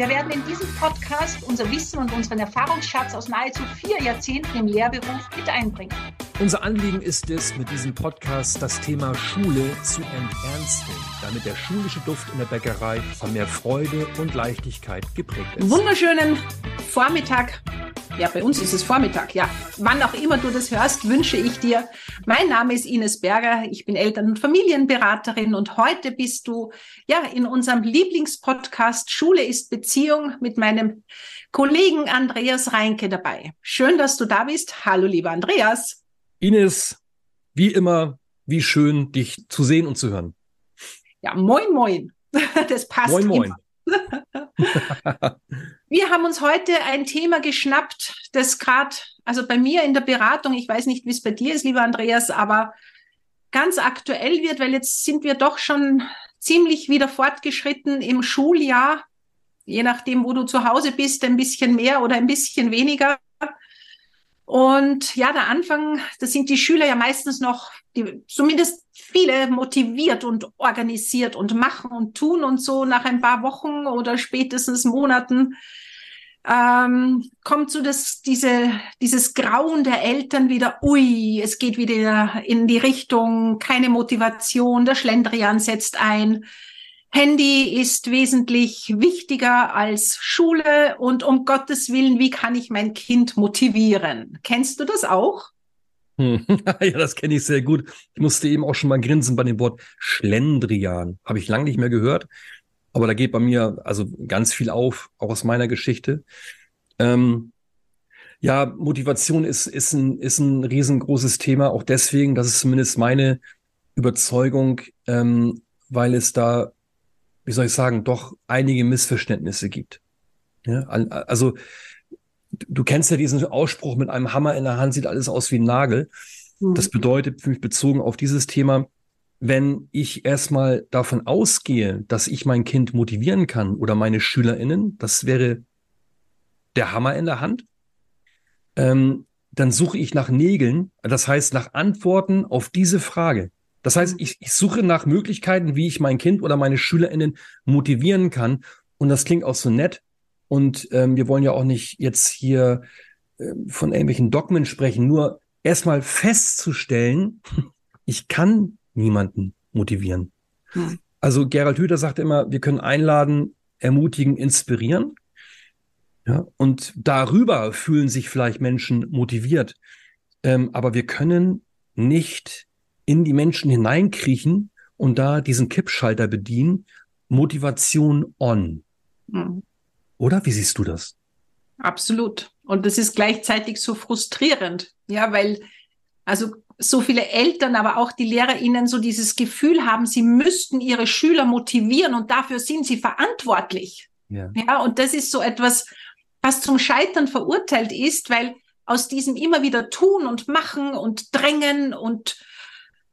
Wir werden in diesem Podcast unser Wissen und unseren Erfahrungsschatz aus nahezu vier Jahrzehnten im Lehrberuf mit einbringen. Unser Anliegen ist es, mit diesem Podcast das Thema Schule zu enternsten, damit der schulische Duft in der Bäckerei von mehr Freude und Leichtigkeit geprägt ist. Wunderschönen Vormittag ja, bei uns ist es Vormittag, ja. Wann auch immer du das hörst, wünsche ich dir. Mein Name ist Ines Berger, ich bin Eltern- und Familienberaterin und heute bist du ja in unserem Lieblingspodcast Schule ist Beziehung mit meinem Kollegen Andreas Reinke dabei. Schön, dass du da bist. Hallo, lieber Andreas. Ines, wie immer, wie schön, dich zu sehen und zu hören. Ja, moin, moin. Das passt. Moin, moin. Immer. Wir haben uns heute ein Thema geschnappt, das gerade, also bei mir in der Beratung, ich weiß nicht, wie es bei dir ist, lieber Andreas, aber ganz aktuell wird, weil jetzt sind wir doch schon ziemlich wieder fortgeschritten im Schuljahr, je nachdem, wo du zu Hause bist, ein bisschen mehr oder ein bisschen weniger. Und ja, der Anfang, da sind die Schüler ja meistens noch, die, zumindest viele motiviert und organisiert und machen und tun und so nach ein paar Wochen oder spätestens Monaten ähm, kommt so das, diese, dieses Grauen der Eltern wieder, ui, es geht wieder in die Richtung, keine Motivation, der Schlendrian setzt ein. Handy ist wesentlich wichtiger als Schule und um Gottes Willen, wie kann ich mein Kind motivieren? Kennst du das auch? Hm. ja, das kenne ich sehr gut. Ich musste eben auch schon mal grinsen bei dem Wort Schlendrian. Habe ich lange nicht mehr gehört. Aber da geht bei mir also ganz viel auf, auch aus meiner Geschichte. Ähm, ja, Motivation ist, ist, ein, ist ein riesengroßes Thema, auch deswegen, das ist zumindest meine Überzeugung, ähm, weil es da wie soll ich sagen, doch einige Missverständnisse gibt. Ja, also du kennst ja diesen Ausspruch, mit einem Hammer in der Hand sieht alles aus wie ein Nagel. Mhm. Das bedeutet für mich bezogen auf dieses Thema, wenn ich erstmal davon ausgehe, dass ich mein Kind motivieren kann oder meine SchülerInnen, das wäre der Hammer in der Hand, ähm, dann suche ich nach Nägeln, das heißt nach Antworten auf diese Frage. Das heißt, ich, ich suche nach Möglichkeiten, wie ich mein Kind oder meine SchülerInnen motivieren kann. Und das klingt auch so nett. Und ähm, wir wollen ja auch nicht jetzt hier äh, von irgendwelchen Dogmen sprechen, nur erstmal festzustellen, ich kann niemanden motivieren. Hm. Also Gerald Hüther sagt immer, wir können einladen, ermutigen, inspirieren. Ja, und darüber fühlen sich vielleicht Menschen motiviert. Ähm, aber wir können nicht in die Menschen hineinkriechen und da diesen Kippschalter bedienen. Motivation on. Mhm. Oder wie siehst du das? Absolut. Und das ist gleichzeitig so frustrierend. Ja, weil also so viele Eltern, aber auch die LehrerInnen so dieses Gefühl haben, sie müssten ihre Schüler motivieren und dafür sind sie verantwortlich. Ja. ja, und das ist so etwas, was zum Scheitern verurteilt ist, weil aus diesem immer wieder tun und machen und drängen und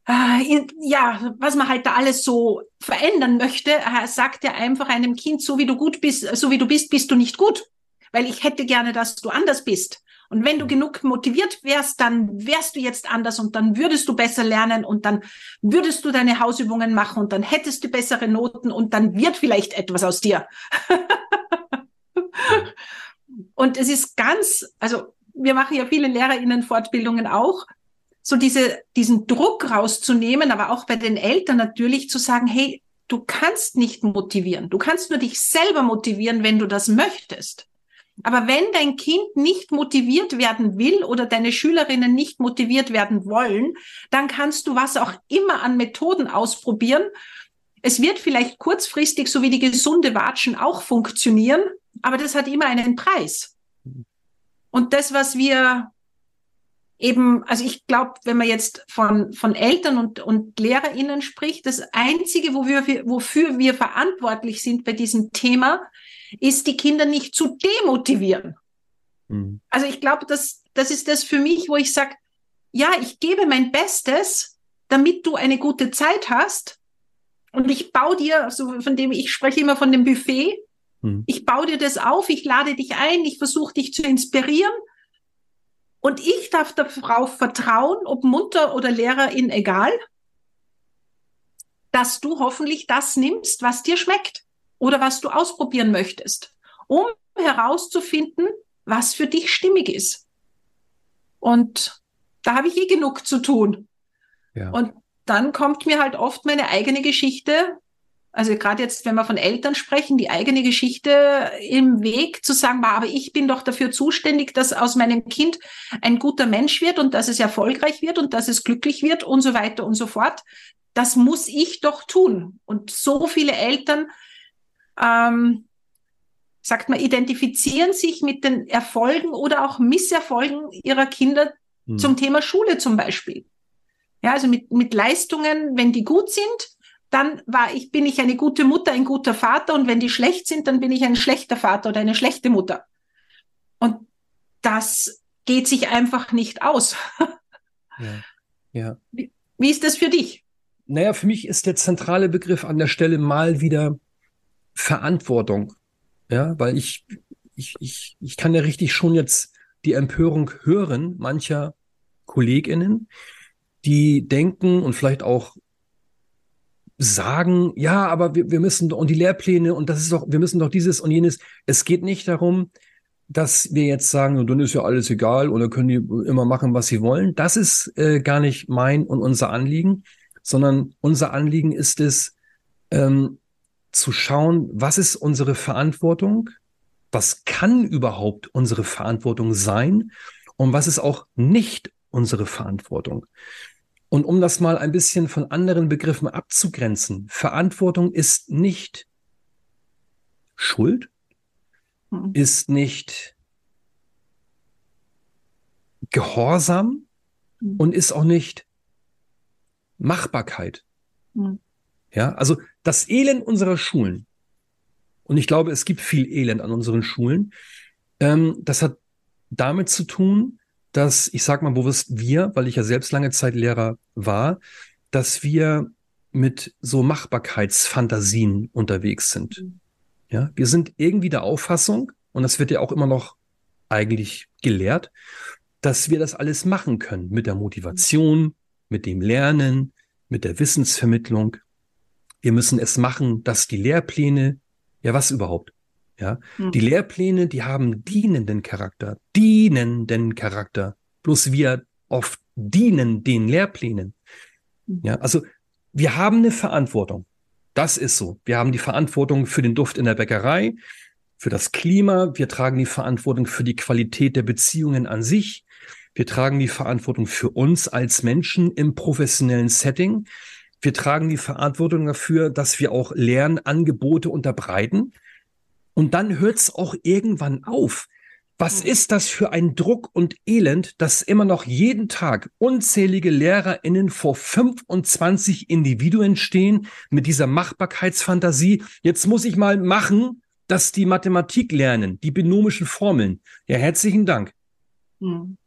äh, ja, was man halt da alles so verändern möchte, äh, sagt er einfach einem Kind, so wie du gut bist, so wie du bist, bist du nicht gut. Weil ich hätte gerne, dass du anders bist. Und wenn du mhm. genug motiviert wärst, dann wärst du jetzt anders und dann würdest du besser lernen und dann würdest du deine Hausübungen machen und dann hättest du bessere Noten und dann wird vielleicht etwas aus dir. und es ist ganz, also wir machen ja viele LehrerInnen-Fortbildungen auch so diese, diesen Druck rauszunehmen, aber auch bei den Eltern natürlich zu sagen, hey, du kannst nicht motivieren. Du kannst nur dich selber motivieren, wenn du das möchtest. Aber wenn dein Kind nicht motiviert werden will oder deine Schülerinnen nicht motiviert werden wollen, dann kannst du was auch immer an Methoden ausprobieren. es wird vielleicht kurzfristig so wie die gesunde Watschen auch funktionieren, aber das hat immer einen Preis. Und das, was wir eben, also ich glaube, wenn man jetzt von, von Eltern und, und LehrerInnen spricht, das Einzige, wo wir, wofür wir verantwortlich sind bei diesem Thema, ist, die Kinder nicht zu demotivieren. Mhm. Also ich glaube, das, das ist das für mich, wo ich sage, ja, ich gebe mein Bestes, damit du eine gute Zeit hast. Und ich baue dir, also von dem ich spreche immer von dem Buffet, mhm. ich baue dir das auf, ich lade dich ein, ich versuche dich zu inspirieren. Und ich darf darauf vertrauen, ob Mutter oder Lehrerin, egal, dass du hoffentlich das nimmst, was dir schmeckt oder was du ausprobieren möchtest, um herauszufinden, was für dich stimmig ist. Und da habe ich eh genug zu tun. Ja. Und dann kommt mir halt oft meine eigene Geschichte, also gerade jetzt, wenn wir von Eltern sprechen, die eigene Geschichte im Weg zu sagen, aber ich bin doch dafür zuständig, dass aus meinem Kind ein guter Mensch wird und dass es erfolgreich wird und dass es glücklich wird und so weiter und so fort. Das muss ich doch tun. Und so viele Eltern ähm, sagt man, identifizieren sich mit den Erfolgen oder auch Misserfolgen ihrer Kinder hm. zum Thema Schule zum Beispiel. Ja, also mit, mit Leistungen, wenn die gut sind, dann war ich, bin ich eine gute Mutter, ein guter Vater und wenn die schlecht sind, dann bin ich ein schlechter Vater oder eine schlechte Mutter. Und das geht sich einfach nicht aus. Ja. ja. Wie, wie ist das für dich? Naja, für mich ist der zentrale Begriff an der Stelle mal wieder Verantwortung. Ja, weil ich, ich, ich, ich kann ja richtig schon jetzt die Empörung hören mancher KollegInnen, die denken und vielleicht auch sagen, ja, aber wir, wir müssen und die Lehrpläne und das ist doch, wir müssen doch dieses und jenes. Es geht nicht darum, dass wir jetzt sagen, dann ist ja alles egal oder können die immer machen, was sie wollen. Das ist äh, gar nicht mein und unser Anliegen, sondern unser Anliegen ist es, ähm, zu schauen, was ist unsere Verantwortung, was kann überhaupt unsere Verantwortung sein und was ist auch nicht unsere Verantwortung. Und um das mal ein bisschen von anderen Begriffen abzugrenzen, Verantwortung ist nicht Schuld, mhm. ist nicht Gehorsam mhm. und ist auch nicht Machbarkeit. Mhm. Ja, also das Elend unserer Schulen, und ich glaube, es gibt viel Elend an unseren Schulen, ähm, das hat damit zu tun, dass, ich sag mal bewusst wir, weil ich ja selbst lange Zeit Lehrer war, dass wir mit so Machbarkeitsfantasien unterwegs sind. Mhm. Ja, wir sind irgendwie der Auffassung, und das wird ja auch immer noch eigentlich gelehrt, dass wir das alles machen können mit der Motivation, mit dem Lernen, mit der Wissensvermittlung. Wir müssen es machen, dass die Lehrpläne, ja was überhaupt, ja, hm. die Lehrpläne, die haben dienenden Charakter, dienenden Charakter. Bloß wir oft dienen den Lehrplänen. Hm. Ja, also wir haben eine Verantwortung. Das ist so. Wir haben die Verantwortung für den Duft in der Bäckerei, für das Klima. Wir tragen die Verantwortung für die Qualität der Beziehungen an sich. Wir tragen die Verantwortung für uns als Menschen im professionellen Setting. Wir tragen die Verantwortung dafür, dass wir auch Lernangebote unterbreiten. Und dann hört es auch irgendwann auf. Was ist das für ein Druck und Elend, dass immer noch jeden Tag unzählige LehrerInnen vor 25 Individuen stehen mit dieser Machbarkeitsfantasie? Jetzt muss ich mal machen, dass die Mathematik lernen, die binomischen Formeln. Ja, herzlichen Dank. Mhm.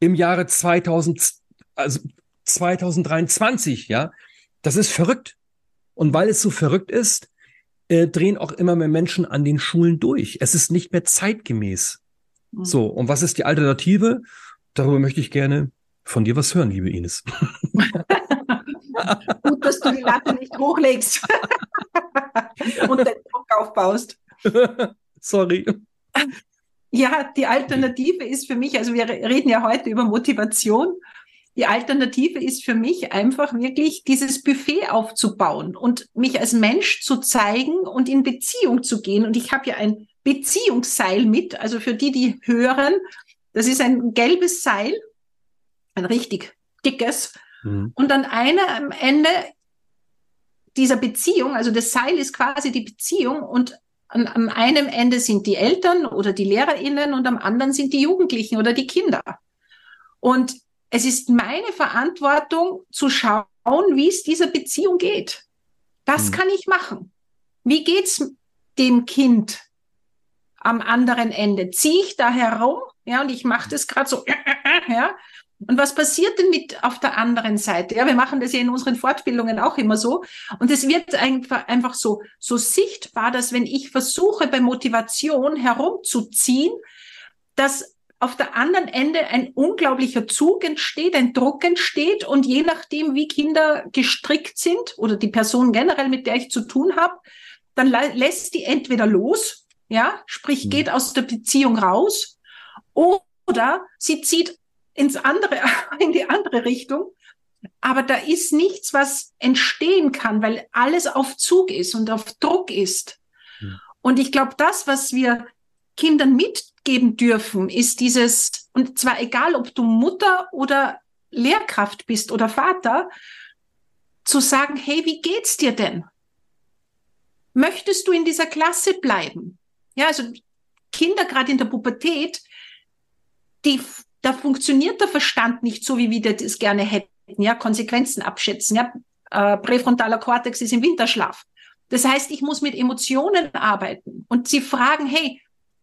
Im Jahre 2000, also 2023, ja, das ist verrückt. Und weil es so verrückt ist, äh, drehen auch immer mehr Menschen an den Schulen durch. Es ist nicht mehr zeitgemäß. Mhm. So, und was ist die Alternative? Darüber möchte ich gerne von dir was hören, liebe Ines. Gut, dass du die Latte nicht hochlegst und den Druck aufbaust. Sorry. Ja, die Alternative ist für mich, also wir reden ja heute über Motivation die Alternative ist für mich einfach wirklich dieses Buffet aufzubauen und mich als Mensch zu zeigen und in Beziehung zu gehen. Und ich habe ja ein Beziehungsseil mit, also für die, die hören, das ist ein gelbes Seil, ein richtig dickes. Mhm. Und an einer am Ende dieser Beziehung, also das Seil ist quasi die Beziehung und an, an einem Ende sind die Eltern oder die LehrerInnen und am anderen sind die Jugendlichen oder die Kinder. Und es ist meine Verantwortung zu schauen, wie es dieser Beziehung geht. Das hm. kann ich machen. Wie geht's dem Kind am anderen Ende? Ziehe ich da herum? Ja, und ich mache das gerade so, ja, und was passiert denn mit auf der anderen Seite? Ja, wir machen das ja in unseren Fortbildungen auch immer so. Und es wird einfach, einfach so, so sichtbar, dass wenn ich versuche, bei Motivation herumzuziehen, dass auf der anderen Ende ein unglaublicher Zug entsteht, ein Druck entsteht und je nachdem, wie Kinder gestrickt sind oder die Person generell, mit der ich zu tun habe, dann lässt die entweder los, ja, sprich mhm. geht aus der Beziehung raus, oder sie zieht ins andere, in die andere Richtung. Aber da ist nichts, was entstehen kann, weil alles auf Zug ist und auf Druck ist. Mhm. Und ich glaube, das, was wir Kindern mitgeben dürfen, ist dieses, und zwar egal, ob du Mutter oder Lehrkraft bist oder Vater, zu sagen, hey, wie geht's dir denn? Möchtest du in dieser Klasse bleiben? Ja, also Kinder gerade in der Pubertät, die da funktioniert der Verstand nicht so, wie wir das gerne hätten. Ja, Konsequenzen abschätzen. Ja, äh, präfrontaler Kortex ist im Winterschlaf. Das heißt, ich muss mit Emotionen arbeiten. Und sie fragen, hey,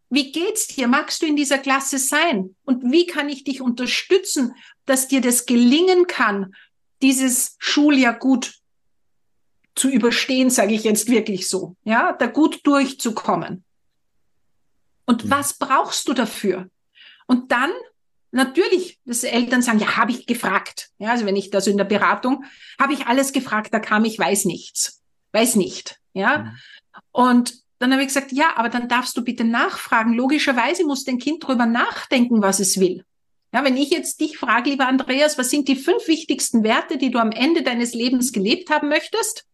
wie geht's dir? Magst du in dieser Klasse sein? Und wie kann ich dich unterstützen, dass dir das gelingen kann, dieses Schuljahr gut zu überstehen, sage ich jetzt wirklich so, ja, da gut durchzukommen. Und mhm. was brauchst du dafür? Und dann natürlich, dass Eltern sagen, ja, habe ich gefragt. Ja, also wenn ich das in der Beratung, habe ich alles gefragt, da kam ich weiß nichts. Weiß nicht. Ja. Mhm. Und dann habe ich gesagt, ja, aber dann darfst du bitte nachfragen. Logischerweise muss dein Kind drüber nachdenken, was es will. Ja, wenn ich jetzt dich frage, lieber Andreas, was sind die fünf wichtigsten Werte, die du am Ende deines Lebens gelebt haben möchtest?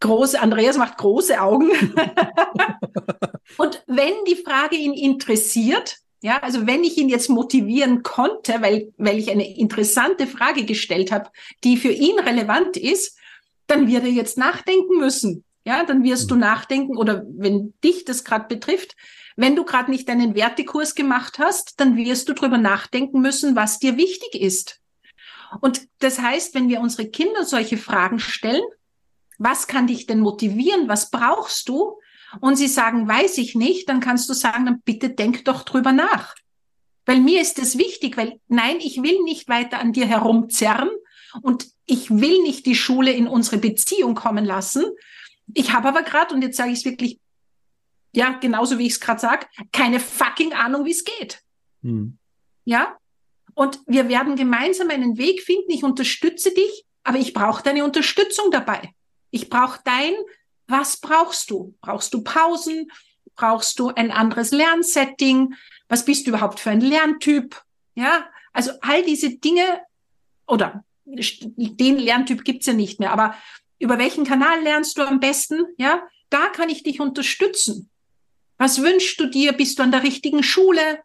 Große, Andreas macht große Augen. Und wenn die Frage ihn interessiert, ja, also wenn ich ihn jetzt motivieren konnte, weil, weil ich eine interessante Frage gestellt habe, die für ihn relevant ist, dann wird er jetzt nachdenken müssen. Ja, dann wirst du mhm. nachdenken oder wenn dich das gerade betrifft, wenn du gerade nicht deinen Wertekurs gemacht hast, dann wirst du drüber nachdenken müssen, was dir wichtig ist. Und das heißt, wenn wir unsere Kinder solche Fragen stellen, was kann dich denn motivieren? Was brauchst du? und sie sagen, weiß ich nicht, dann kannst du sagen, dann bitte denk doch drüber nach. Weil mir ist es wichtig, weil nein, ich will nicht weiter an dir herumzerren und ich will nicht die Schule in unsere Beziehung kommen lassen. Ich habe aber gerade, und jetzt sage ich es wirklich, ja, genauso wie ich es gerade sage, keine fucking Ahnung, wie es geht. Hm. Ja? Und wir werden gemeinsam einen Weg finden. Ich unterstütze dich, aber ich brauche deine Unterstützung dabei. Ich brauche dein was brauchst du? Brauchst du Pausen? Brauchst du ein anderes Lernsetting? Was bist du überhaupt für ein Lerntyp? Ja, also all diese Dinge oder den Lerntyp gibt's ja nicht mehr, aber über welchen Kanal lernst du am besten? Ja, da kann ich dich unterstützen. Was wünschst du dir? Bist du an der richtigen Schule?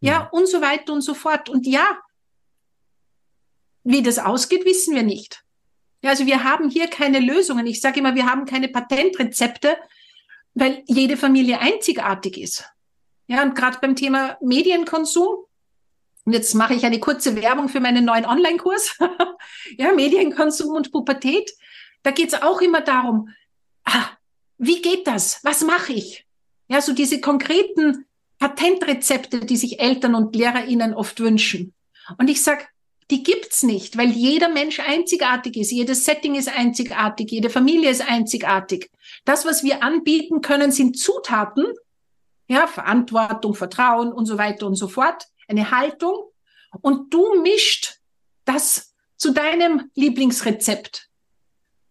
Ja, ja, und so weiter und so fort. Und ja, wie das ausgeht, wissen wir nicht. Ja, also wir haben hier keine Lösungen. Ich sage immer, wir haben keine Patentrezepte, weil jede Familie einzigartig ist. Ja, und gerade beim Thema Medienkonsum, und jetzt mache ich eine kurze Werbung für meinen neuen Online-Kurs, ja, Medienkonsum und Pubertät, da geht es auch immer darum, ah, wie geht das? Was mache ich? Ja, so diese konkreten Patentrezepte, die sich Eltern und LehrerInnen oft wünschen. Und ich sage, die gibt's nicht, weil jeder Mensch einzigartig ist. Jedes Setting ist einzigartig, jede Familie ist einzigartig. Das, was wir anbieten können, sind Zutaten, ja, Verantwortung, Vertrauen und so weiter und so fort, eine Haltung. Und du mischt das zu deinem Lieblingsrezept.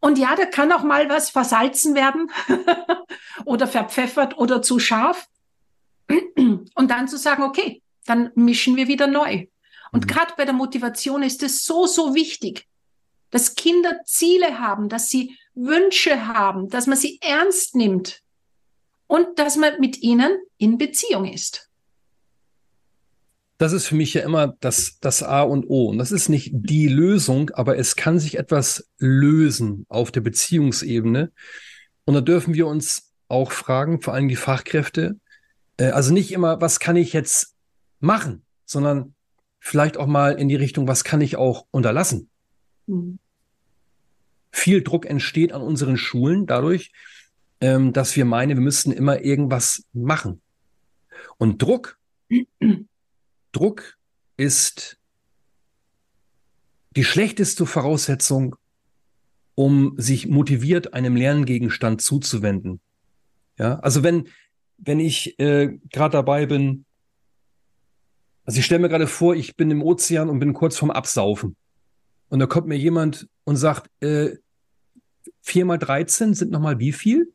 Und ja, da kann auch mal was versalzen werden oder verpfeffert oder zu scharf. Und dann zu sagen, okay, dann mischen wir wieder neu. Und mhm. gerade bei der Motivation ist es so, so wichtig, dass Kinder Ziele haben, dass sie Wünsche haben, dass man sie ernst nimmt und dass man mit ihnen in Beziehung ist. Das ist für mich ja immer das, das A und O. Und das ist nicht die Lösung, aber es kann sich etwas lösen auf der Beziehungsebene. Und da dürfen wir uns auch fragen, vor allem die Fachkräfte, äh, also nicht immer, was kann ich jetzt machen, sondern vielleicht auch mal in die Richtung, was kann ich auch unterlassen. Mhm. Viel Druck entsteht an unseren Schulen dadurch, ähm, dass wir meinen, wir müssten immer irgendwas machen. Und Druck Druck ist die schlechteste Voraussetzung, um sich motiviert einem Lerngegenstand zuzuwenden. Ja, also wenn, wenn ich äh, gerade dabei bin, also ich stelle mir gerade vor, ich bin im Ozean und bin kurz vorm Absaufen. Und da kommt mir jemand und sagt, äh, 4 mal 13 sind nochmal wie viel?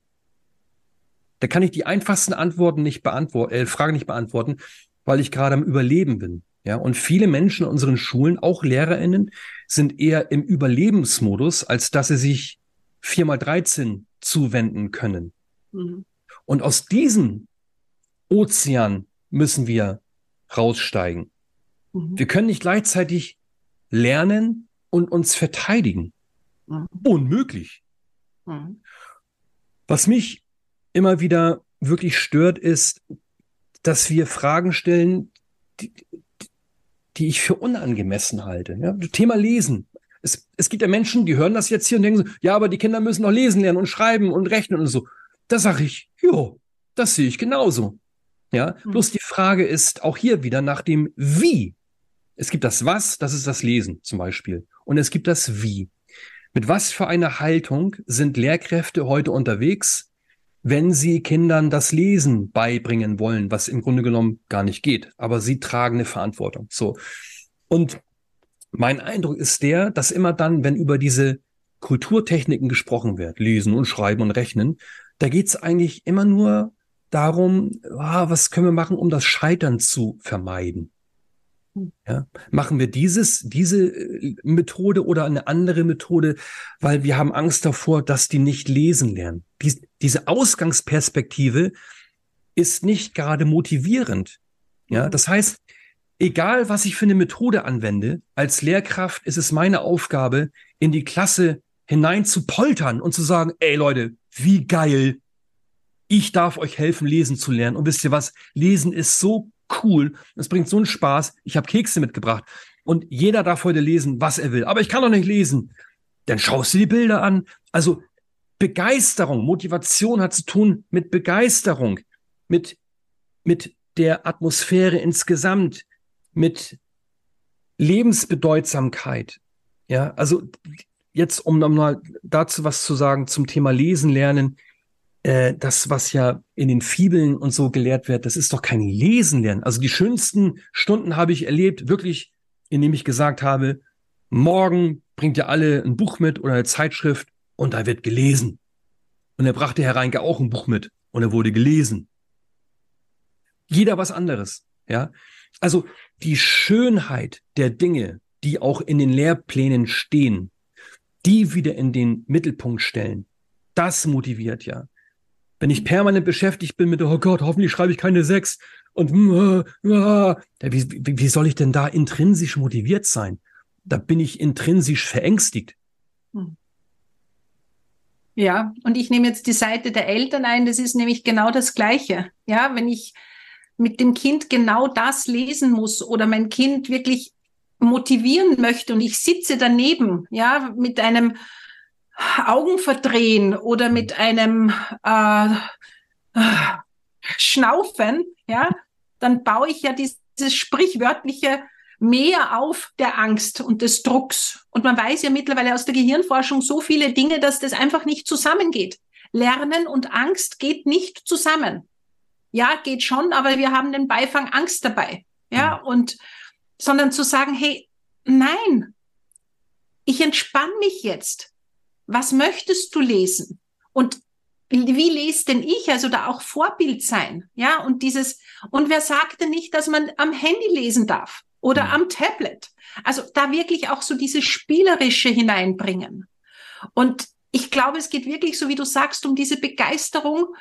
Da kann ich die einfachsten Antworten nicht beantworten, äh, Fragen nicht beantworten weil ich gerade am Überleben bin. Ja, und viele Menschen in unseren Schulen, auch LehrerInnen, sind eher im Überlebensmodus, als dass sie sich viermal 13 zuwenden können. Mhm. Und aus diesem Ozean müssen wir raussteigen. Mhm. Wir können nicht gleichzeitig lernen und uns verteidigen. Mhm. Unmöglich. Was mich immer wieder wirklich stört, ist, dass wir Fragen stellen, die, die ich für unangemessen halte. Ja? Thema Lesen. Es, es gibt ja Menschen, die hören das jetzt hier und denken so, ja, aber die Kinder müssen noch lesen lernen und schreiben und rechnen und so. Da sage ich, jo, das sehe ich genauso. Ja, mhm. bloß die Frage ist auch hier wieder nach dem Wie. Es gibt das Was, das ist das Lesen zum Beispiel. Und es gibt das Wie. Mit was für einer Haltung sind Lehrkräfte heute unterwegs, wenn sie Kindern das Lesen beibringen wollen, was im Grunde genommen gar nicht geht. Aber sie tragen eine Verantwortung. So. Und mein Eindruck ist der, dass immer dann, wenn über diese Kulturtechniken gesprochen wird, lesen und schreiben und rechnen, da geht es eigentlich immer nur darum, ah, was können wir machen, um das Scheitern zu vermeiden. Ja, machen wir dieses, diese äh, Methode oder eine andere Methode, weil wir haben Angst davor, dass die nicht lesen lernen. Dies, diese Ausgangsperspektive ist nicht gerade motivierend. Ja, das heißt, egal was ich für eine Methode anwende, als Lehrkraft ist es meine Aufgabe, in die Klasse hinein zu poltern und zu sagen, ey Leute, wie geil. Ich darf euch helfen, lesen zu lernen. Und wisst ihr was? Lesen ist so cool. Es bringt so einen Spaß. Ich habe Kekse mitgebracht. Und jeder darf heute lesen, was er will. Aber ich kann doch nicht lesen. Dann schaust du die Bilder an. Also Begeisterung, Motivation hat zu tun mit Begeisterung, mit, mit der Atmosphäre insgesamt, mit Lebensbedeutsamkeit. Ja, also jetzt, um nochmal dazu was zu sagen zum Thema Lesen lernen äh, das, was ja in den Fibeln und so gelehrt wird, das ist doch kein Lesen lernen. Also die schönsten Stunden habe ich erlebt, wirklich, indem ich gesagt habe, morgen bringt ihr alle ein Buch mit oder eine Zeitschrift und da wird gelesen. Und er brachte Herr Reinke auch ein Buch mit und er wurde gelesen. Jeder was anderes, ja. Also die Schönheit der Dinge, die auch in den Lehrplänen stehen, die wieder in den Mittelpunkt stellen, das motiviert ja. Wenn ich permanent beschäftigt bin mit, oh Gott, hoffentlich schreibe ich keine sechs und uh, uh, wie, wie soll ich denn da intrinsisch motiviert sein? Da bin ich intrinsisch verängstigt. Hm. Ja, und ich nehme jetzt die Seite der Eltern ein. Das ist nämlich genau das Gleiche. Ja, wenn ich mit dem Kind genau das lesen muss oder mein Kind wirklich motivieren möchte und ich sitze daneben, ja, mit einem Augen verdrehen oder mit einem äh, Schnaufen, ja, dann baue ich ja dieses sprichwörtliche Meer auf der Angst und des Drucks. Und man weiß ja mittlerweile aus der Gehirnforschung so viele Dinge, dass das einfach nicht zusammengeht. Lernen und Angst geht nicht zusammen. Ja, geht schon, aber wir haben den Beifang Angst dabei. Ja, mhm. und, sondern zu sagen, hey, nein, ich entspanne mich jetzt was möchtest du lesen? Und wie lese denn ich? Also da auch Vorbild sein. Ja, und dieses, und wer sagte nicht, dass man am Handy lesen darf oder mhm. am Tablet? Also da wirklich auch so dieses Spielerische hineinbringen. Und ich glaube, es geht wirklich, so wie du sagst, um diese Begeisterung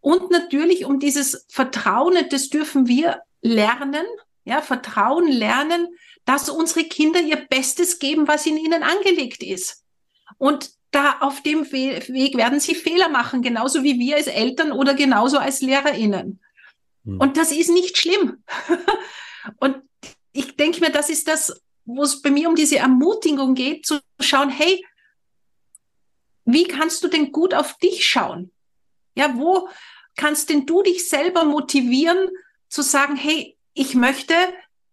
und natürlich um dieses Vertrauen, das dürfen wir lernen, Ja, Vertrauen lernen, dass unsere Kinder ihr Bestes geben, was in ihnen angelegt ist. Und da auf dem Weg werden sie Fehler machen, genauso wie wir als Eltern oder genauso als LehrerInnen. Hm. Und das ist nicht schlimm. und ich denke mir, das ist das, wo es bei mir um diese Ermutigung geht, zu schauen, hey, wie kannst du denn gut auf dich schauen? Ja, wo kannst denn du dich selber motivieren zu sagen, hey, ich möchte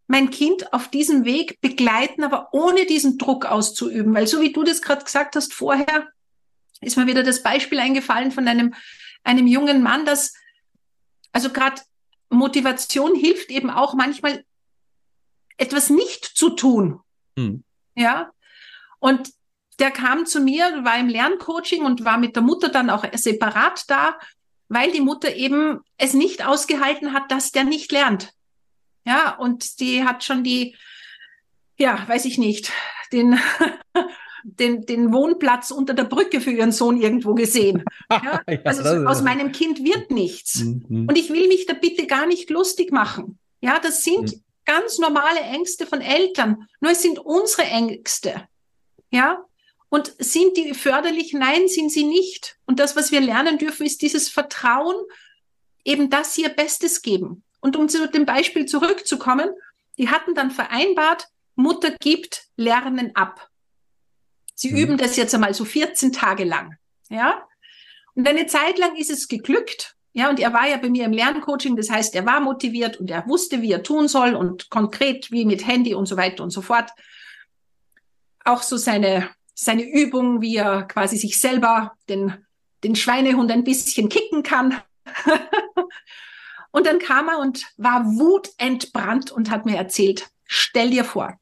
mein Kind auf diesem Weg begleiten, aber ohne diesen Druck auszuüben. Weil so wie du das gerade gesagt hast vorher, ist mir wieder das Beispiel eingefallen von einem, einem jungen Mann, dass also gerade Motivation hilft eben auch manchmal etwas nicht zu tun. Hm. Ja. Und der kam zu mir, war im Lerncoaching und war mit der Mutter dann auch separat da, weil die Mutter eben es nicht ausgehalten hat, dass der nicht lernt. Ja, und die hat schon die, ja, weiß ich nicht, den, den, den Wohnplatz unter der Brücke für ihren Sohn irgendwo gesehen. Ja? ja, also aus meinem Kind wird nichts. Mhm. Und ich will mich da bitte gar nicht lustig machen. Ja, das sind mhm. ganz normale Ängste von Eltern. Nur es sind unsere Ängste. Ja, und sind die förderlich? Nein, sind sie nicht. Und das, was wir lernen dürfen, ist dieses Vertrauen, eben dass sie ihr Bestes geben. Und um zu dem Beispiel zurückzukommen, die hatten dann vereinbart, Mutter gibt Lernen ab. Sie mhm. üben das jetzt einmal so 14 Tage lang. Ja. Und eine Zeit lang ist es geglückt. Ja, und er war ja bei mir im Lerncoaching, das heißt, er war motiviert und er wusste, wie er tun soll und konkret wie mit Handy und so weiter und so fort. Auch so seine seine Übung, wie er quasi sich selber den, den Schweinehund ein bisschen kicken kann. und dann kam er und war wutentbrannt und hat mir erzählt, stell dir vor,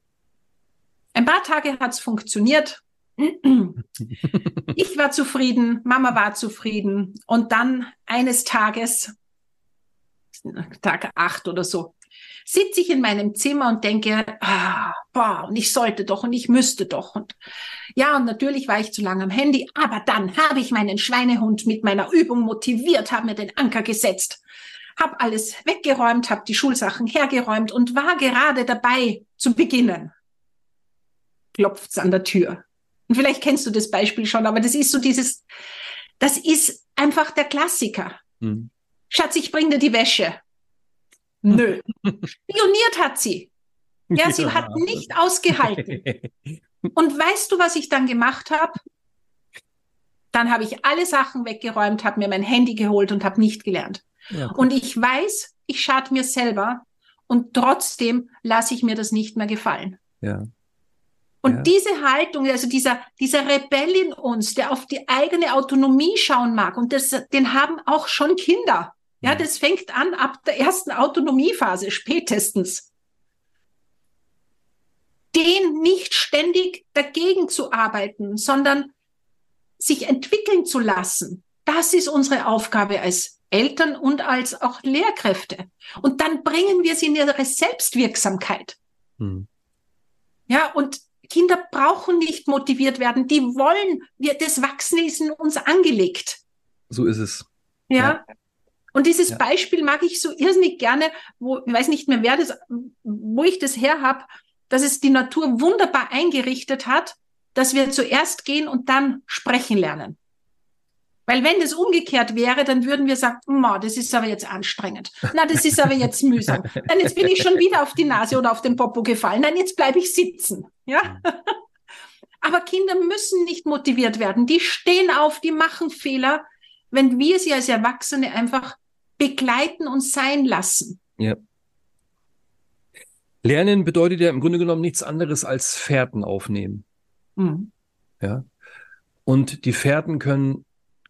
ein paar Tage hat es funktioniert. Ich war zufrieden, Mama war zufrieden. Und dann eines Tages, Tag acht oder so, sitze ich in meinem Zimmer und denke, ah, boah, und ich sollte doch und ich müsste doch. Und ja, und natürlich war ich zu lange am Handy, aber dann habe ich meinen Schweinehund mit meiner Übung motiviert, habe mir den Anker gesetzt, habe alles weggeräumt, habe die Schulsachen hergeräumt und war gerade dabei zu beginnen. Klopft's an der Tür. Und vielleicht kennst du das Beispiel schon, aber das ist so dieses, das ist einfach der Klassiker. Hm. Schatz, ich bring dir die Wäsche. Nö. Spioniert hat sie. Ja, sie ja. hat nicht ausgehalten. Und weißt du, was ich dann gemacht habe? Dann habe ich alle Sachen weggeräumt, habe mir mein Handy geholt und habe nicht gelernt. Ja, und ich weiß, ich schade mir selber und trotzdem lasse ich mir das nicht mehr gefallen. Ja. Und ja. diese Haltung, also dieser, dieser Rebell in uns, der auf die eigene Autonomie schauen mag, und das, den haben auch schon Kinder. Ja, das fängt an ab der ersten Autonomiephase spätestens. Den nicht ständig dagegen zu arbeiten, sondern sich entwickeln zu lassen. Das ist unsere Aufgabe als Eltern und als auch Lehrkräfte. Und dann bringen wir sie in ihre Selbstwirksamkeit. Hm. Ja, und Kinder brauchen nicht motiviert werden. Die wollen, wir, das Wachsen ist in uns angelegt. So ist es. Ja. ja. Und dieses ja. Beispiel mag ich so irrsinnig gerne, wo, ich weiß nicht mehr, wer das, wo ich das her habe, dass es die Natur wunderbar eingerichtet hat, dass wir zuerst gehen und dann sprechen lernen. Weil wenn das umgekehrt wäre, dann würden wir sagen, das ist aber jetzt anstrengend. Na, das ist aber jetzt mühsam. Dann jetzt bin ich schon wieder auf die Nase oder auf den Popo gefallen. Nein, jetzt bleibe ich sitzen. Ja? Aber Kinder müssen nicht motiviert werden. Die stehen auf, die machen Fehler. Wenn wir sie als Erwachsene einfach begleiten und sein lassen. Ja. Lernen bedeutet ja im Grunde genommen nichts anderes als Fährten aufnehmen. Mhm. Ja. Und die Fährten können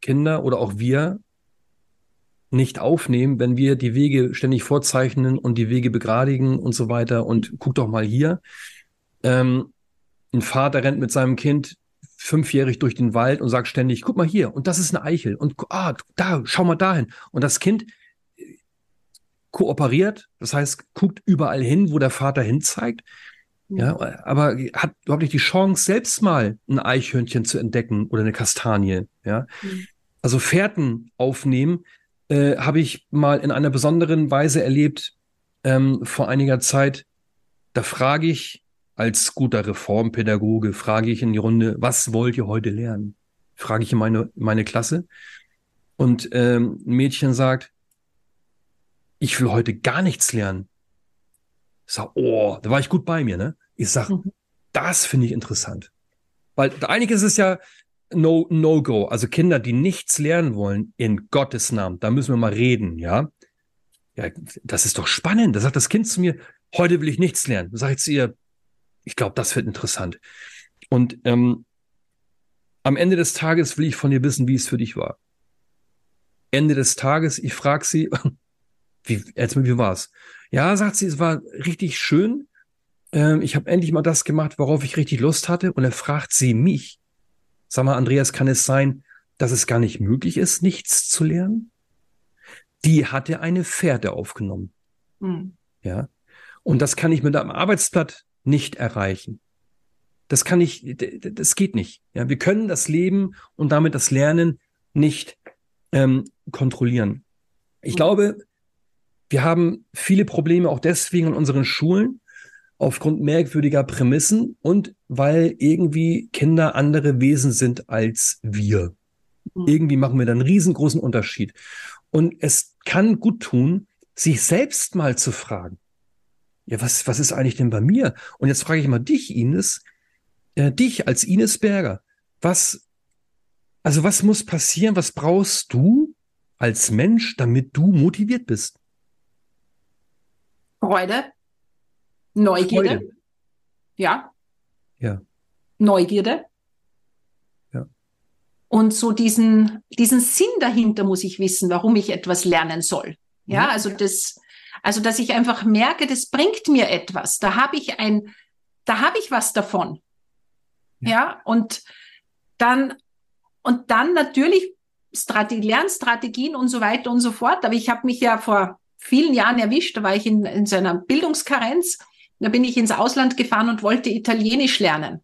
Kinder oder auch wir nicht aufnehmen, wenn wir die Wege ständig vorzeichnen und die Wege begradigen und so weiter. Und guck doch mal hier. Ähm, ein Vater rennt mit seinem Kind fünfjährig durch den Wald und sagt ständig, guck mal hier, und das ist eine Eichel. Und ah, da, schau mal dahin. Und das Kind äh, kooperiert, das heißt, guckt überall hin, wo der Vater hinzeigt. Ja, aber hat überhaupt nicht die Chance, selbst mal ein Eichhörnchen zu entdecken oder eine Kastanie. Ja, mhm. Also Fährten aufnehmen äh, habe ich mal in einer besonderen Weise erlebt ähm, vor einiger Zeit, da frage ich als guter Reformpädagoge, frage ich in die Runde, was wollt ihr heute lernen? Frage ich in meine, meine Klasse. Und ähm, ein Mädchen sagt, ich will heute gar nichts lernen. Ich sag, oh, da war ich gut bei mir, ne? Ich sag, mhm. das finde ich interessant. Weil einiges ist ja no, no go. Also Kinder, die nichts lernen wollen, in Gottes Namen, da müssen wir mal reden, ja? Ja, das ist doch spannend. Da sagt das Kind zu mir, heute will ich nichts lernen. Da sage ich zu ihr, ich glaube, das wird interessant. Und ähm, am Ende des Tages will ich von dir wissen, wie es für dich war. Ende des Tages, ich frage sie, wie, erzähl mir, wie war's? Ja, sagt sie, es war richtig schön. Ähm, ich habe endlich mal das gemacht, worauf ich richtig Lust hatte. Und dann fragt sie mich, sag mal, Andreas, kann es sein, dass es gar nicht möglich ist, nichts zu lernen? die hatte eine Fährte aufgenommen. Mhm. Ja. Und das kann ich mit einem Arbeitsblatt nicht erreichen. Das kann ich, das geht nicht. Ja, wir können das Leben und damit das Lernen nicht ähm, kontrollieren. Ich mhm. glaube, wir haben viele Probleme auch deswegen in unseren Schulen aufgrund merkwürdiger Prämissen und weil irgendwie Kinder andere Wesen sind als wir. Mhm. Irgendwie machen wir da einen riesengroßen Unterschied. Und es kann gut tun, sich selbst mal zu fragen. Ja, was, was ist eigentlich denn bei mir? Und jetzt frage ich mal dich, Ines, äh, dich als Ines Berger. Was, also was muss passieren? Was brauchst du als Mensch, damit du motiviert bist? Freude, Neugierde. Freude. Ja. Ja. Neugierde und so diesen, diesen Sinn dahinter muss ich wissen, warum ich etwas lernen soll. Ja, also das, also dass ich einfach merke, das bringt mir etwas. Da habe ich ein, da habe ich was davon. Ja. ja, und dann, und dann natürlich Strategie, Lernstrategien und so weiter und so fort. Aber ich habe mich ja vor vielen Jahren erwischt, da war ich in, in so einer Bildungskarenz. Da bin ich ins Ausland gefahren und wollte Italienisch lernen.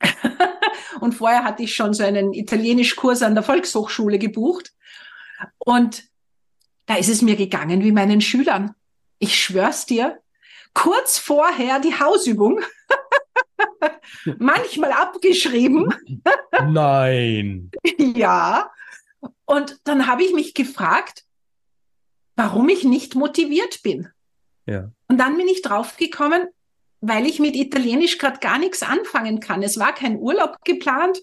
Und vorher hatte ich schon so einen Italienischkurs an der Volkshochschule gebucht. Und da ist es mir gegangen wie meinen Schülern. Ich schwör's dir, kurz vorher die Hausübung, manchmal abgeschrieben. Nein. ja. Und dann habe ich mich gefragt, warum ich nicht motiviert bin. Ja. Und dann bin ich draufgekommen, weil ich mit Italienisch gerade gar nichts anfangen kann. Es war kein Urlaub geplant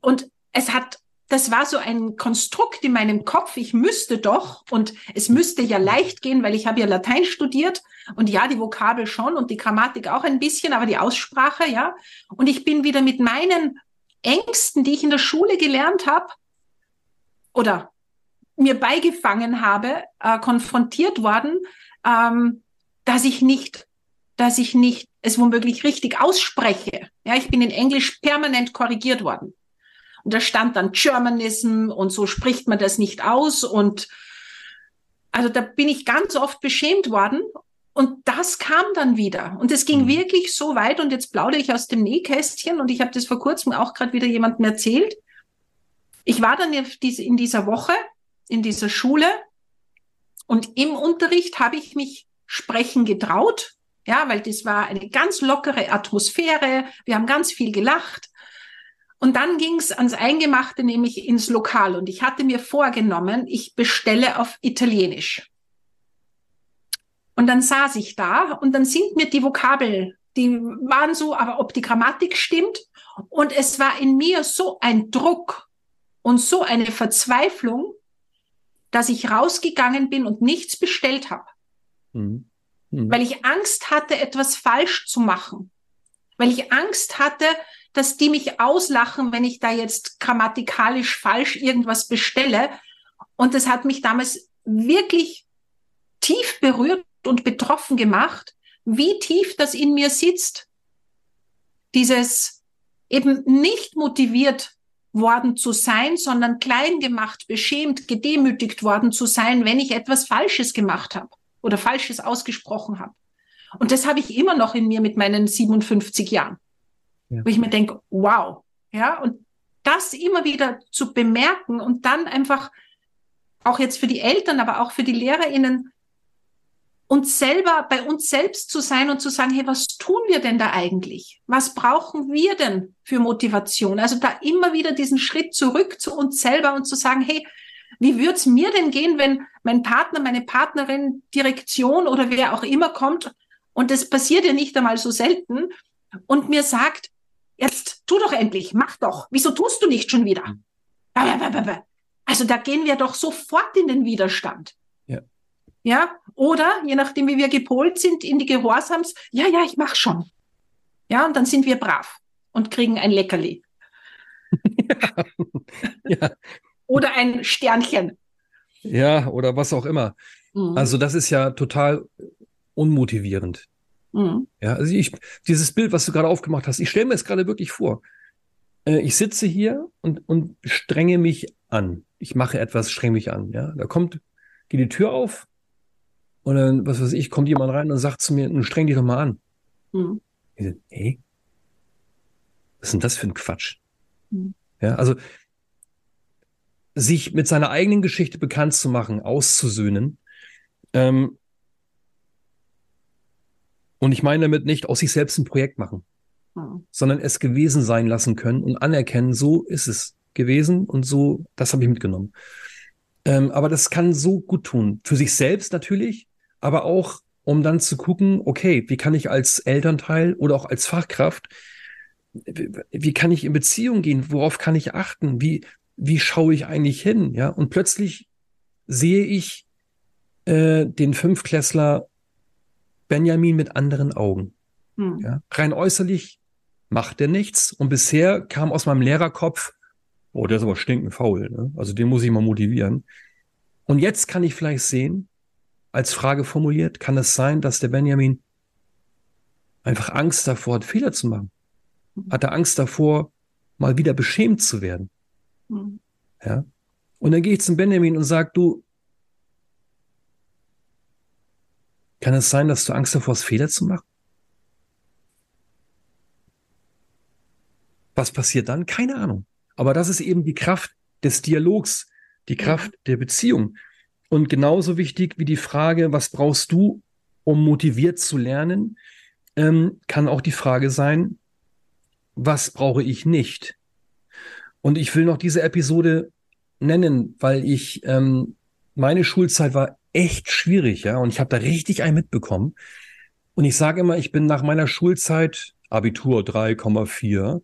und es hat das war so ein Konstrukt in meinem Kopf, ich müsste doch und es müsste ja leicht gehen, weil ich habe ja Latein studiert und ja, die Vokabel schon und die Grammatik auch ein bisschen, aber die Aussprache, ja. Und ich bin wieder mit meinen Ängsten, die ich in der Schule gelernt habe oder mir beigefangen habe, äh, konfrontiert worden, ähm, dass ich nicht dass ich nicht es womöglich richtig ausspreche. Ja, ich bin in Englisch permanent korrigiert worden. Und da stand dann Germanism und so spricht man das nicht aus. Und also da bin ich ganz oft beschämt worden. Und das kam dann wieder. Und es ging mhm. wirklich so weit. Und jetzt plaudere ich aus dem Nähkästchen. Und ich habe das vor kurzem auch gerade wieder jemandem erzählt. Ich war dann in dieser Woche in dieser Schule. Und im Unterricht habe ich mich sprechen getraut ja, weil das war eine ganz lockere Atmosphäre. Wir haben ganz viel gelacht. Und dann ging es ans Eingemachte, nämlich ins Lokal. Und ich hatte mir vorgenommen, ich bestelle auf Italienisch. Und dann saß ich da und dann sind mir die Vokabel, die waren so, aber ob die Grammatik stimmt. Und es war in mir so ein Druck und so eine Verzweiflung, dass ich rausgegangen bin und nichts bestellt habe. Mhm mhm. weil ich Angst hatte, etwas falsch zu machen, weil ich Angst hatte, dass die mich auslachen, wenn ich da jetzt grammatikalisch falsch irgendwas bestelle. Und das hat mich damals wirklich tief berührt und betroffen gemacht, wie tief das in mir sitzt. Dieses eben nicht motiviert worden zu sein, sondern klein gemacht, beschämt, gedemütigt worden zu sein, wenn ich etwas Falsches gemacht habe oder Falsches ausgesprochen habe. Und das habe ich immer noch in mir mit meinen 57 Jahren. Ja. Wo ich mir denke, wow. Ja, und das immer wieder zu bemerken und dann einfach auch jetzt für die Eltern, aber auch für die LehrerInnen uns selber, bei uns selbst zu sein und zu sagen, hey, was tun wir denn da eigentlich? Was brauchen wir denn für Motivation? Also da immer wieder diesen Schritt zurück zu uns selber und zu sagen, hey, wie würde es mir denn gehen, wenn mein Partner, meine Partnerin, Direktion oder wer auch immer kommt und das passiert ja nicht einmal so selten und mir sagt, jetzt tu doch endlich, mach doch, wieso tust du nicht schon wieder? Also da gehen wir doch sofort in den Widerstand. Ja, oder je nachdem, wie wir gepolt sind, in die Gehorsams, ja, ja, ich mach schon. Ja, und dann sind wir brav und kriegen ein Leckerli. ja. ja. Oder ein Sternchen. Ja, oder was auch immer. Mhm. Also, das ist ja total unmotivierend. Mhm. Ja, also ich, dieses Bild, was du gerade aufgemacht hast, ich stelle mir es gerade wirklich vor. Äh, ich sitze hier und, und strenge mich an. Ich mache etwas, strenge mich an. Ja, da kommt, geht die Tür auf, und dann, was weiß ich, kommt jemand rein und sagt zu mir, nun streng dich doch mal an. Mhm. Ich so, hey, was ist denn das für ein Quatsch? Mhm. Ja, also sich mit seiner eigenen Geschichte bekannt zu machen, auszusöhnen. Ähm, und ich meine damit nicht aus sich selbst ein Projekt machen, mhm. sondern es gewesen sein lassen können und anerkennen, so ist es gewesen und so, das habe ich mitgenommen. Ähm, aber das kann so gut tun. Für sich selbst natürlich, aber auch, um dann zu gucken, okay, wie kann ich als Elternteil oder auch als Fachkraft, wie kann ich in Beziehung gehen? Worauf kann ich achten? Wie, wie schaue ich eigentlich hin? Ja, und plötzlich sehe ich äh, den Fünfklässler Benjamin mit anderen Augen. Hm. Ja, rein äußerlich macht er nichts. Und bisher kam aus meinem Lehrerkopf, oh, der ist aber stinkend faul. Ne? Also den muss ich mal motivieren. Und jetzt kann ich vielleicht sehen, als Frage formuliert, kann es sein, dass der Benjamin einfach Angst davor hat, Fehler zu machen? Hat er Angst davor, mal wieder beschämt zu werden? Mhm. Ja. Und dann gehe ich zum Benjamin und sage, du, kann es sein, dass du Angst davor hast, Fehler zu machen? Was passiert dann? Keine Ahnung. Aber das ist eben die Kraft des Dialogs, die Kraft der Beziehung. Und genauso wichtig wie die Frage, was brauchst du, um motiviert zu lernen, ähm, kann auch die Frage sein, was brauche ich nicht? Und ich will noch diese Episode nennen, weil ich ähm, meine Schulzeit war echt schwierig, ja, und ich habe da richtig einen mitbekommen. Und ich sage immer, ich bin nach meiner Schulzeit Abitur 3,4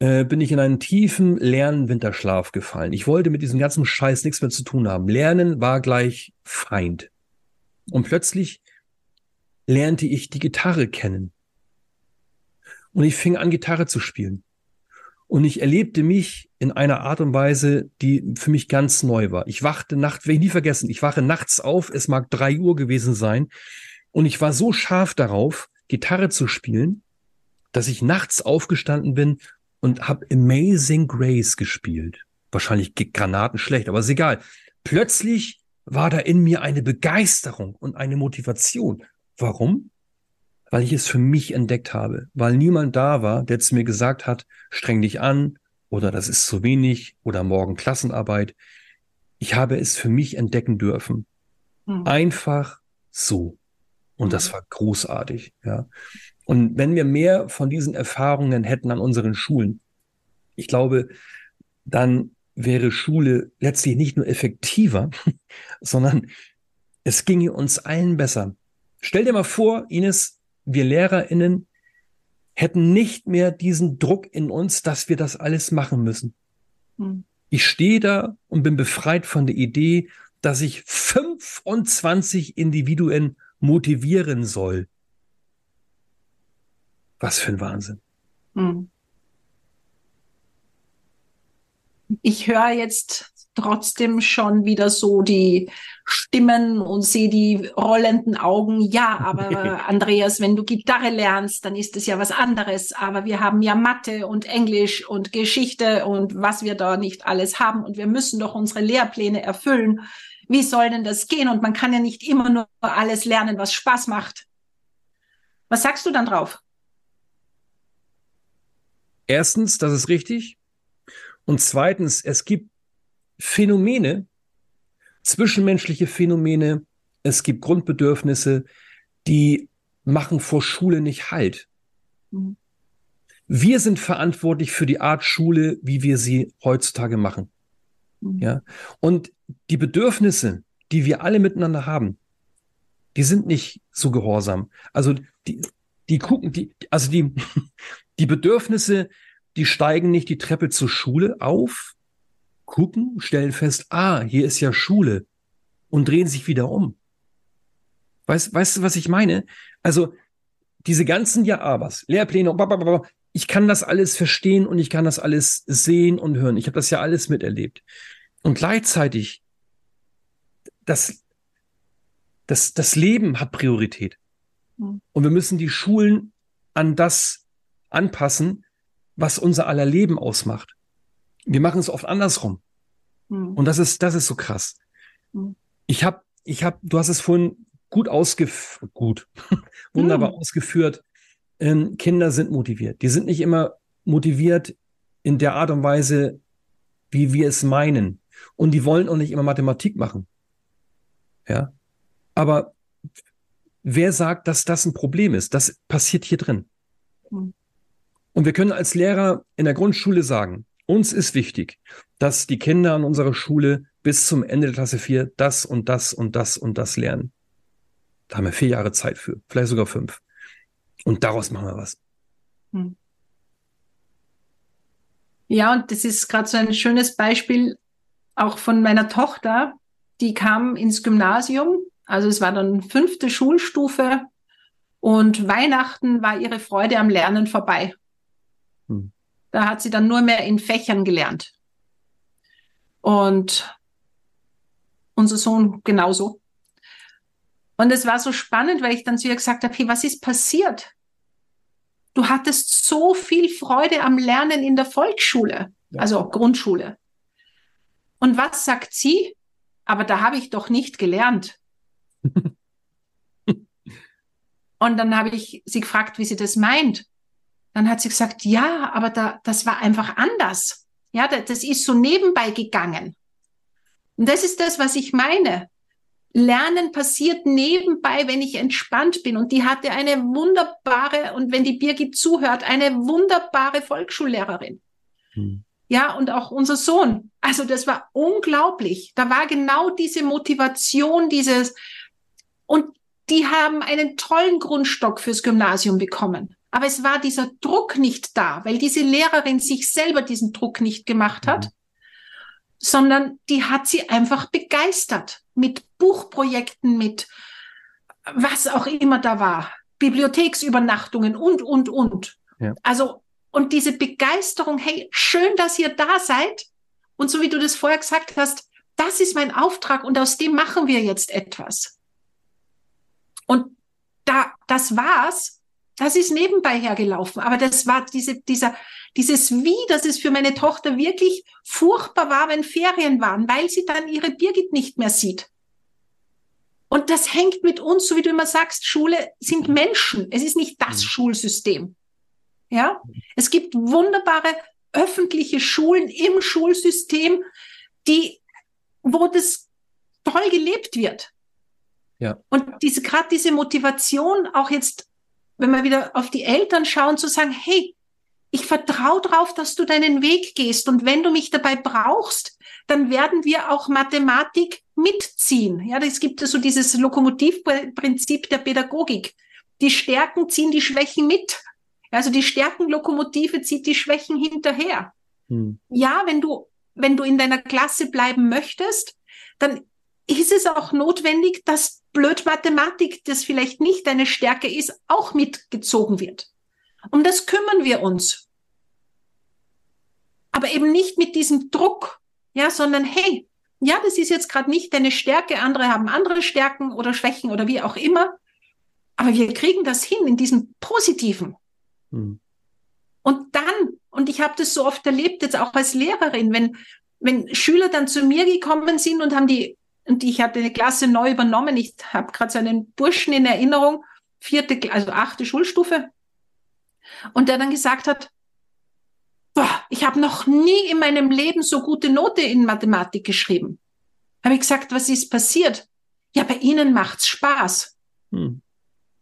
äh, bin ich in einen tiefen Lernwinterschlaf gefallen. Ich wollte mit diesem ganzen Scheiß nichts mehr zu tun haben. Lernen war gleich Feind. Und plötzlich lernte ich die Gitarre kennen. Und ich fing an, Gitarre zu spielen. Und ich erlebte mich in einer Art und Weise, die für mich ganz neu war. Ich wachte nachts, werde ich nie vergessen, ich wache nachts auf, es mag drei Uhr gewesen sein. Und ich war so scharf darauf, Gitarre zu spielen, dass ich nachts aufgestanden bin und habe Amazing Grace gespielt. Wahrscheinlich Granaten schlecht, aber ist egal. Plötzlich war da in mir eine Begeisterung und eine Motivation. Warum? Weil ich es für mich entdeckt habe, weil niemand da war, der zu mir gesagt hat, streng dich an oder das ist zu wenig oder morgen Klassenarbeit. Ich habe es für mich entdecken dürfen. Mhm. Einfach so. Und das hm. war großartig, ja. Und wenn wir mehr von diesen Erfahrungen hätten an unseren Schulen, ich glaube, dann wäre Schule letztlich nicht nur effektiver, sondern es ginge uns allen besser. Stell dir mal vor, Ines, wir LehrerInnen hätten nicht mehr diesen Druck in uns, dass wir das alles machen müssen. Hm. Ich stehe da und bin befreit von der Idee, dass ich 25 Individuen motivieren soll. Was für ein Wahnsinn. Hm. Ich höre jetzt trotzdem schon wieder so die Stimmen und sehe die rollenden Augen. Ja, aber Andreas, wenn du Gitarre lernst, dann ist es ja was anderes. Aber wir haben ja Mathe und Englisch und Geschichte und was wir da nicht alles haben. Und wir müssen doch unsere Lehrpläne erfüllen. Wie soll denn das gehen? Und man kann ja nicht immer nur alles lernen, was Spaß macht. Was sagst du dann drauf? Erstens, das ist richtig. Und zweitens, es gibt Phänomene, zwischenmenschliche Phänomene, es gibt Grundbedürfnisse, die machen vor Schule nicht Halt. Mhm. Wir sind verantwortlich für die Art Schule, wie wir sie heutzutage machen. Mhm. Ja. Und die Bedürfnisse, die wir alle miteinander haben, die sind nicht so gehorsam. Also die, die gucken, die, also die, die Bedürfnisse, die steigen nicht die Treppe zur Schule auf, gucken, stellen fest, ah, hier ist ja Schule und drehen sich wieder um. Weißt, weißt du, was ich meine? Also diese ganzen Ja-Abers, Lehrpläne, blablabla, ich kann das alles verstehen und ich kann das alles sehen und hören. Ich habe das ja alles miterlebt. Und gleichzeitig, das, das, das Leben hat Priorität. Mhm. Und wir müssen die Schulen an das anpassen, was unser aller Leben ausmacht. Wir machen es oft andersrum. Mhm. Und das ist, das ist so krass. Mhm. Ich habe, ich habe, du hast es vorhin gut ausgeführt, gut, wunderbar mhm. ausgeführt. Ähm, Kinder sind motiviert. Die sind nicht immer motiviert in der Art und Weise, wie wir es meinen. Und die wollen auch nicht immer Mathematik machen. Ja. Aber wer sagt, dass das ein Problem ist? Das passiert hier drin. Mhm. Und wir können als Lehrer in der Grundschule sagen, uns ist wichtig, dass die Kinder an unserer Schule bis zum Ende der Klasse 4 das und das und das und das lernen. Da haben wir vier Jahre Zeit für, vielleicht sogar fünf. Und daraus machen wir was. Hm. Ja, und das ist gerade so ein schönes Beispiel auch von meiner Tochter. Die kam ins Gymnasium, also es war dann fünfte Schulstufe und Weihnachten war ihre Freude am Lernen vorbei. Hm. Da hat sie dann nur mehr in Fächern gelernt. Und unser Sohn genauso. Und es war so spannend, weil ich dann zu ihr gesagt habe, hey, was ist passiert? Du hattest so viel Freude am Lernen in der Volksschule, ja. also Grundschule. Und was sagt sie? Aber da habe ich doch nicht gelernt. Und dann habe ich sie gefragt, wie sie das meint. Dann hat sie gesagt, ja, aber da, das war einfach anders. Ja, das, ist so nebenbei gegangen. Und das ist das, was ich meine. Lernen passiert nebenbei, wenn ich entspannt bin. Und die hatte eine wunderbare, und wenn die Birgit zuhört, eine wunderbare Volksschullehrerin. Hm. Ja, und auch unser Sohn. Also das war unglaublich. Da war genau diese Motivation, dieses, und die haben einen tollen Grundstock fürs Gymnasium bekommen. Aber es war dieser Druck nicht da, weil diese Lehrerin sich selber diesen Druck nicht gemacht hat, mhm. sondern die hat sie einfach begeistert mit Buchprojekten, mit was auch immer da war, Bibliotheksübernachtungen und, und, und. Ja. Also, und diese Begeisterung, hey, schön, dass ihr da seid. Und so wie du das vorher gesagt hast, das ist mein Auftrag und aus dem machen wir jetzt etwas. Und da, das war's. Das ist nebenbei hergelaufen. Aber das war diese, dieser, dieses Wie, dass es für meine Tochter wirklich furchtbar war, wenn Ferien waren, weil sie dann ihre Birgit nicht mehr sieht. Und das hängt mit uns, so wie du immer sagst, Schule sind Menschen. Es ist nicht das mhm. Schulsystem. Ja, es gibt wunderbare öffentliche Schulen im Schulsystem, die, wo das toll gelebt wird. Ja. Und diese, gerade diese Motivation auch jetzt, wenn wir wieder auf die Eltern schauen, zu sagen, hey, ich vertraue darauf, dass du deinen Weg gehst. Und wenn du mich dabei brauchst, dann werden wir auch Mathematik mitziehen. Ja, es gibt so dieses Lokomotivprinzip der Pädagogik. Die Stärken ziehen die Schwächen mit. Also die Stärkenlokomotive zieht die Schwächen hinterher. Hm. Ja, wenn du, wenn du in deiner Klasse bleiben möchtest, dann ist es auch notwendig, dass blöd Mathematik, das vielleicht nicht deine Stärke ist, auch mitgezogen wird. Um das kümmern wir uns. Aber eben nicht mit diesem Druck, ja, sondern hey, ja, das ist jetzt gerade nicht deine Stärke, andere haben andere Stärken oder Schwächen oder wie auch immer, aber wir kriegen das hin in diesem Positiven. Hm. Und dann, und ich habe das so oft erlebt, jetzt auch als Lehrerin, wenn, wenn Schüler dann zu mir gekommen sind und haben die, und ich hatte eine Klasse neu übernommen, ich habe gerade so einen Burschen in Erinnerung, vierte, also achte Schulstufe, und der dann gesagt hat, boah, ich habe noch nie in meinem Leben so gute Note in Mathematik geschrieben. Habe ich gesagt, was ist passiert? Ja, bei ihnen macht's Spaß. Hm.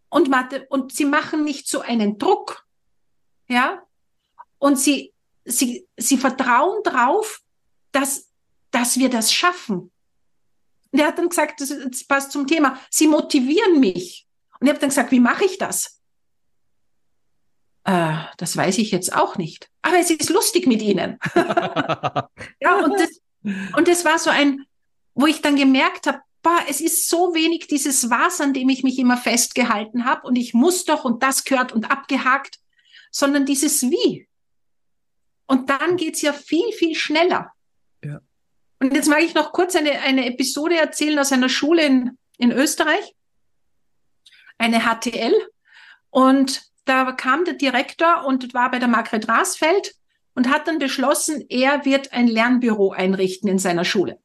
Und Mathe, und sie machen nicht so einen Druck. Ja. Und sie, sie, sie vertrauen drauf, dass, dass wir das schaffen. Und er hat dann gesagt, das, das passt zum Thema, sie motivieren mich. Und ich habe dann gesagt, wie mache ich das? Äh, das weiß ich jetzt auch nicht. Aber es ist lustig mit ihnen. ja, und das, und das war so ein, wo ich dann gemerkt habe, boah, es ist so wenig dieses Was, an dem ich mich immer festgehalten habe und ich muss doch und das gehört und abgehakt, sondern dieses Wie. Und dann geht's ja viel, viel schneller. Und jetzt mag ich noch kurz eine, eine Episode erzählen aus einer Schule in, in Österreich, eine HTL. Und da kam der Direktor und war bei der Margret Rasfeld und hat dann beschlossen, er wird ein Lernbüro einrichten in seiner Schule.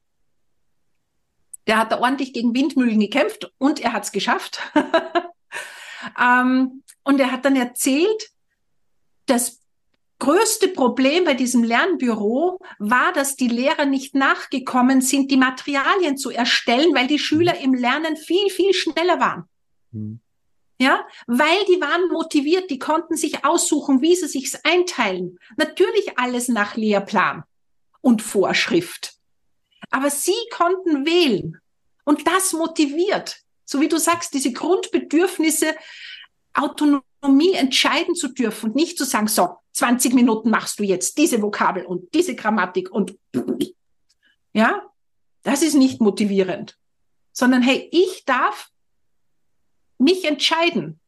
Der hat da ordentlich gegen Windmühlen gekämpft und er hat es geschafft. ähm, und er hat dann erzählt, das größte Problem bei diesem Lernbüro war, dass die Lehrer nicht nachgekommen sind, die Materialien zu erstellen, weil die Schüler im Lernen viel, viel schneller waren. Mhm. Ja, weil die waren motiviert, die konnten sich aussuchen, wie sie sich's einteilen. Natürlich alles nach Lehrplan und Vorschrift. Aber sie konnten wählen. Und das motiviert. So wie du sagst, diese Grundbedürfnisse, Autonomie entscheiden zu dürfen und nicht zu sagen, so, 20 Minuten machst du jetzt diese Vokabel und diese Grammatik und, ja, das ist nicht motivierend. Sondern, hey, ich darf mich entscheiden.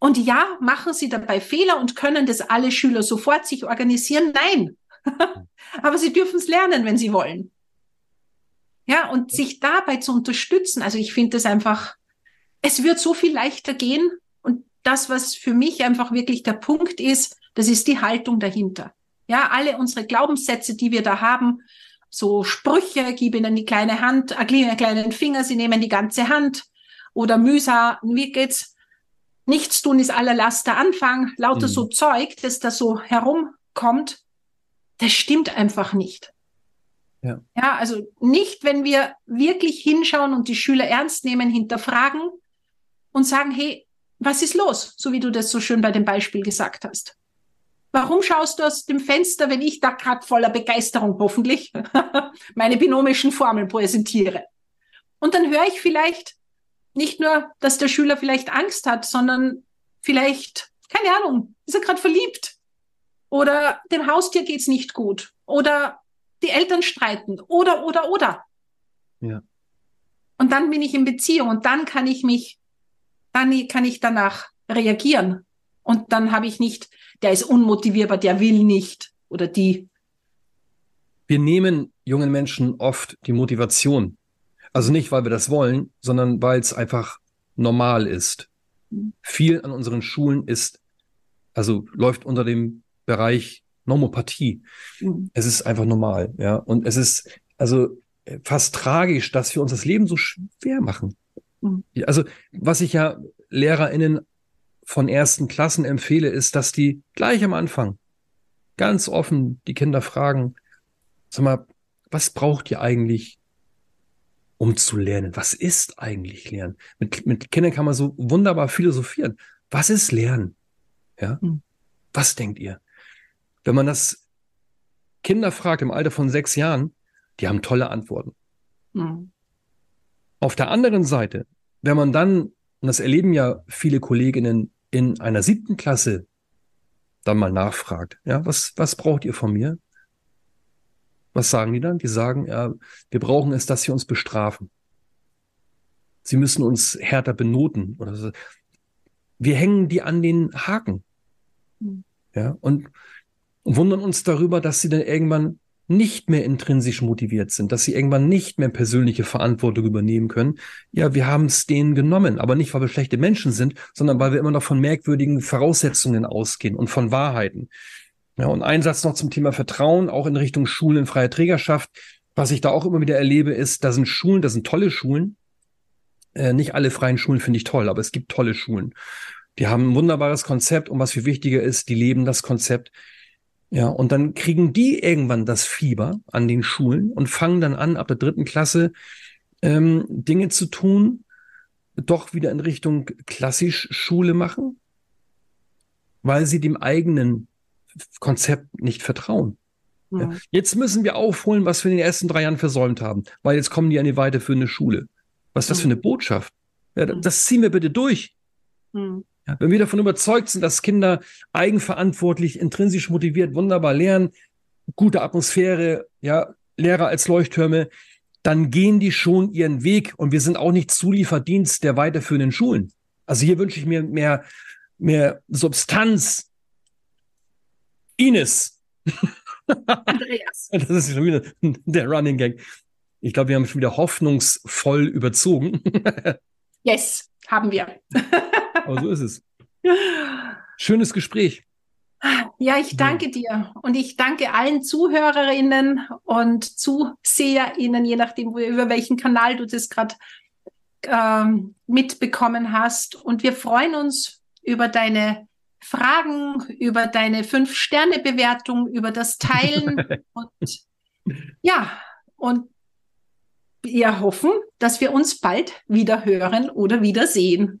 Und ja, machen sie dabei Fehler und können das alle Schüler sofort sich organisieren? Nein. Aber sie dürfen es lernen, wenn sie wollen. Ja, und sich dabei zu unterstützen. Also ich finde es einfach, es wird so viel leichter gehen. Und das, was für mich einfach wirklich der Punkt ist, das ist die Haltung dahinter. Ja, alle unsere Glaubenssätze, die wir da haben, so Sprüche, gib ihnen die kleine Hand, einen kleinen Finger, sie nehmen die ganze Hand, oder mühsam, wie geht's? Nichts tun ist aller Laster Anfang, lauter mhm. so Zeug, das da so herumkommt, das stimmt einfach nicht. Ja. ja, also nicht, wenn wir wirklich hinschauen und die Schüler ernst nehmen, hinterfragen und sagen, hey, was ist los? So wie du das so schön bei dem Beispiel gesagt hast. Warum schaust du aus dem Fenster, wenn ich da gerade voller Begeisterung hoffentlich meine binomischen Formeln präsentiere? Und dann höre ich vielleicht, nicht nur, dass der Schüler vielleicht Angst hat, sondern vielleicht, keine Ahnung, ist er gerade verliebt oder dem Haustier geht's nicht gut oder die Eltern streiten oder, oder, oder. Ja. Und dann bin ich in Beziehung und dann kann ich mich, dann kann ich danach reagieren. Und dann habe ich nicht, der ist unmotivierbar, der will nicht oder die. Wir nehmen jungen Menschen oft die Motivation also nicht, weil wir das wollen, sondern weil es einfach normal ist. Viel an unseren Schulen ist, also läuft unter dem Bereich Normopathie. Mhm. Es ist einfach normal, ja. Und es ist also fast tragisch, dass wir uns das Leben so schwer machen. Mhm. Also, was ich ja LehrerInnen von ersten Klassen empfehle, ist, dass die gleich am Anfang ganz offen die Kinder fragen, sag mal, was braucht ihr eigentlich um zu lernen. Was ist eigentlich Lernen? Mit, mit Kindern kann man so wunderbar philosophieren. Was ist Lernen? Ja? Mhm. Was denkt ihr? Wenn man das Kinder fragt im Alter von sechs Jahren, die haben tolle Antworten. Mhm. Auf der anderen Seite, wenn man dann, und das erleben ja viele Kolleginnen in einer siebten Klasse, dann mal nachfragt, ja, was, was braucht ihr von mir? Was sagen die dann? Die sagen, ja, wir brauchen es, dass sie uns bestrafen. Sie müssen uns härter benoten oder so. Wir hängen die an den Haken. Mhm. Ja, und wundern uns darüber, dass sie dann irgendwann nicht mehr intrinsisch motiviert sind, dass sie irgendwann nicht mehr persönliche Verantwortung übernehmen können. Ja, wir haben es denen genommen, aber nicht, weil wir schlechte Menschen sind, sondern weil wir immer noch von merkwürdigen Voraussetzungen ausgehen und von Wahrheiten. Ja, und ein Satz noch zum Thema Vertrauen, auch in Richtung Schulen, freie Trägerschaft. Was ich da auch immer wieder erlebe, ist, da sind Schulen, da sind tolle Schulen. Äh, nicht alle freien Schulen finde ich toll, aber es gibt tolle Schulen. Die haben ein wunderbares Konzept und was viel wichtiger ist, die leben das Konzept. Ja, und dann kriegen die irgendwann das Fieber an den Schulen und fangen dann an, ab der dritten Klasse ähm, Dinge zu tun, doch wieder in Richtung klassisch Schule machen, weil sie dem eigenen Konzept nicht vertrauen. Ja. Jetzt müssen wir aufholen, was wir in den ersten drei Jahren versäumt haben, weil jetzt kommen die an die weiterführende Schule. Was ist das für eine Botschaft? Ja, das ziehen wir bitte durch. Mhm. Wenn wir davon überzeugt sind, dass Kinder eigenverantwortlich, intrinsisch motiviert, wunderbar lernen, gute Atmosphäre, ja, Lehrer als Leuchttürme, dann gehen die schon ihren Weg und wir sind auch nicht Zulieferdienst der weiterführenden Schulen. Also hier wünsche ich mir mehr, mehr Substanz. Ines. Andreas. Das ist schon wieder der Running Gag. Ich glaube, wir haben schon wieder hoffnungsvoll überzogen. yes, haben wir. Aber so ist es. Schönes Gespräch. Ja, ich danke dir und ich danke allen Zuhörerinnen und ZuseherInnen, je nachdem, über welchen Kanal du das gerade ähm, mitbekommen hast. Und wir freuen uns über deine Fragen, über deine Fünf-Sterne-Bewertung, über das Teilen und ja, und wir hoffen, dass wir uns bald wieder hören oder wiedersehen.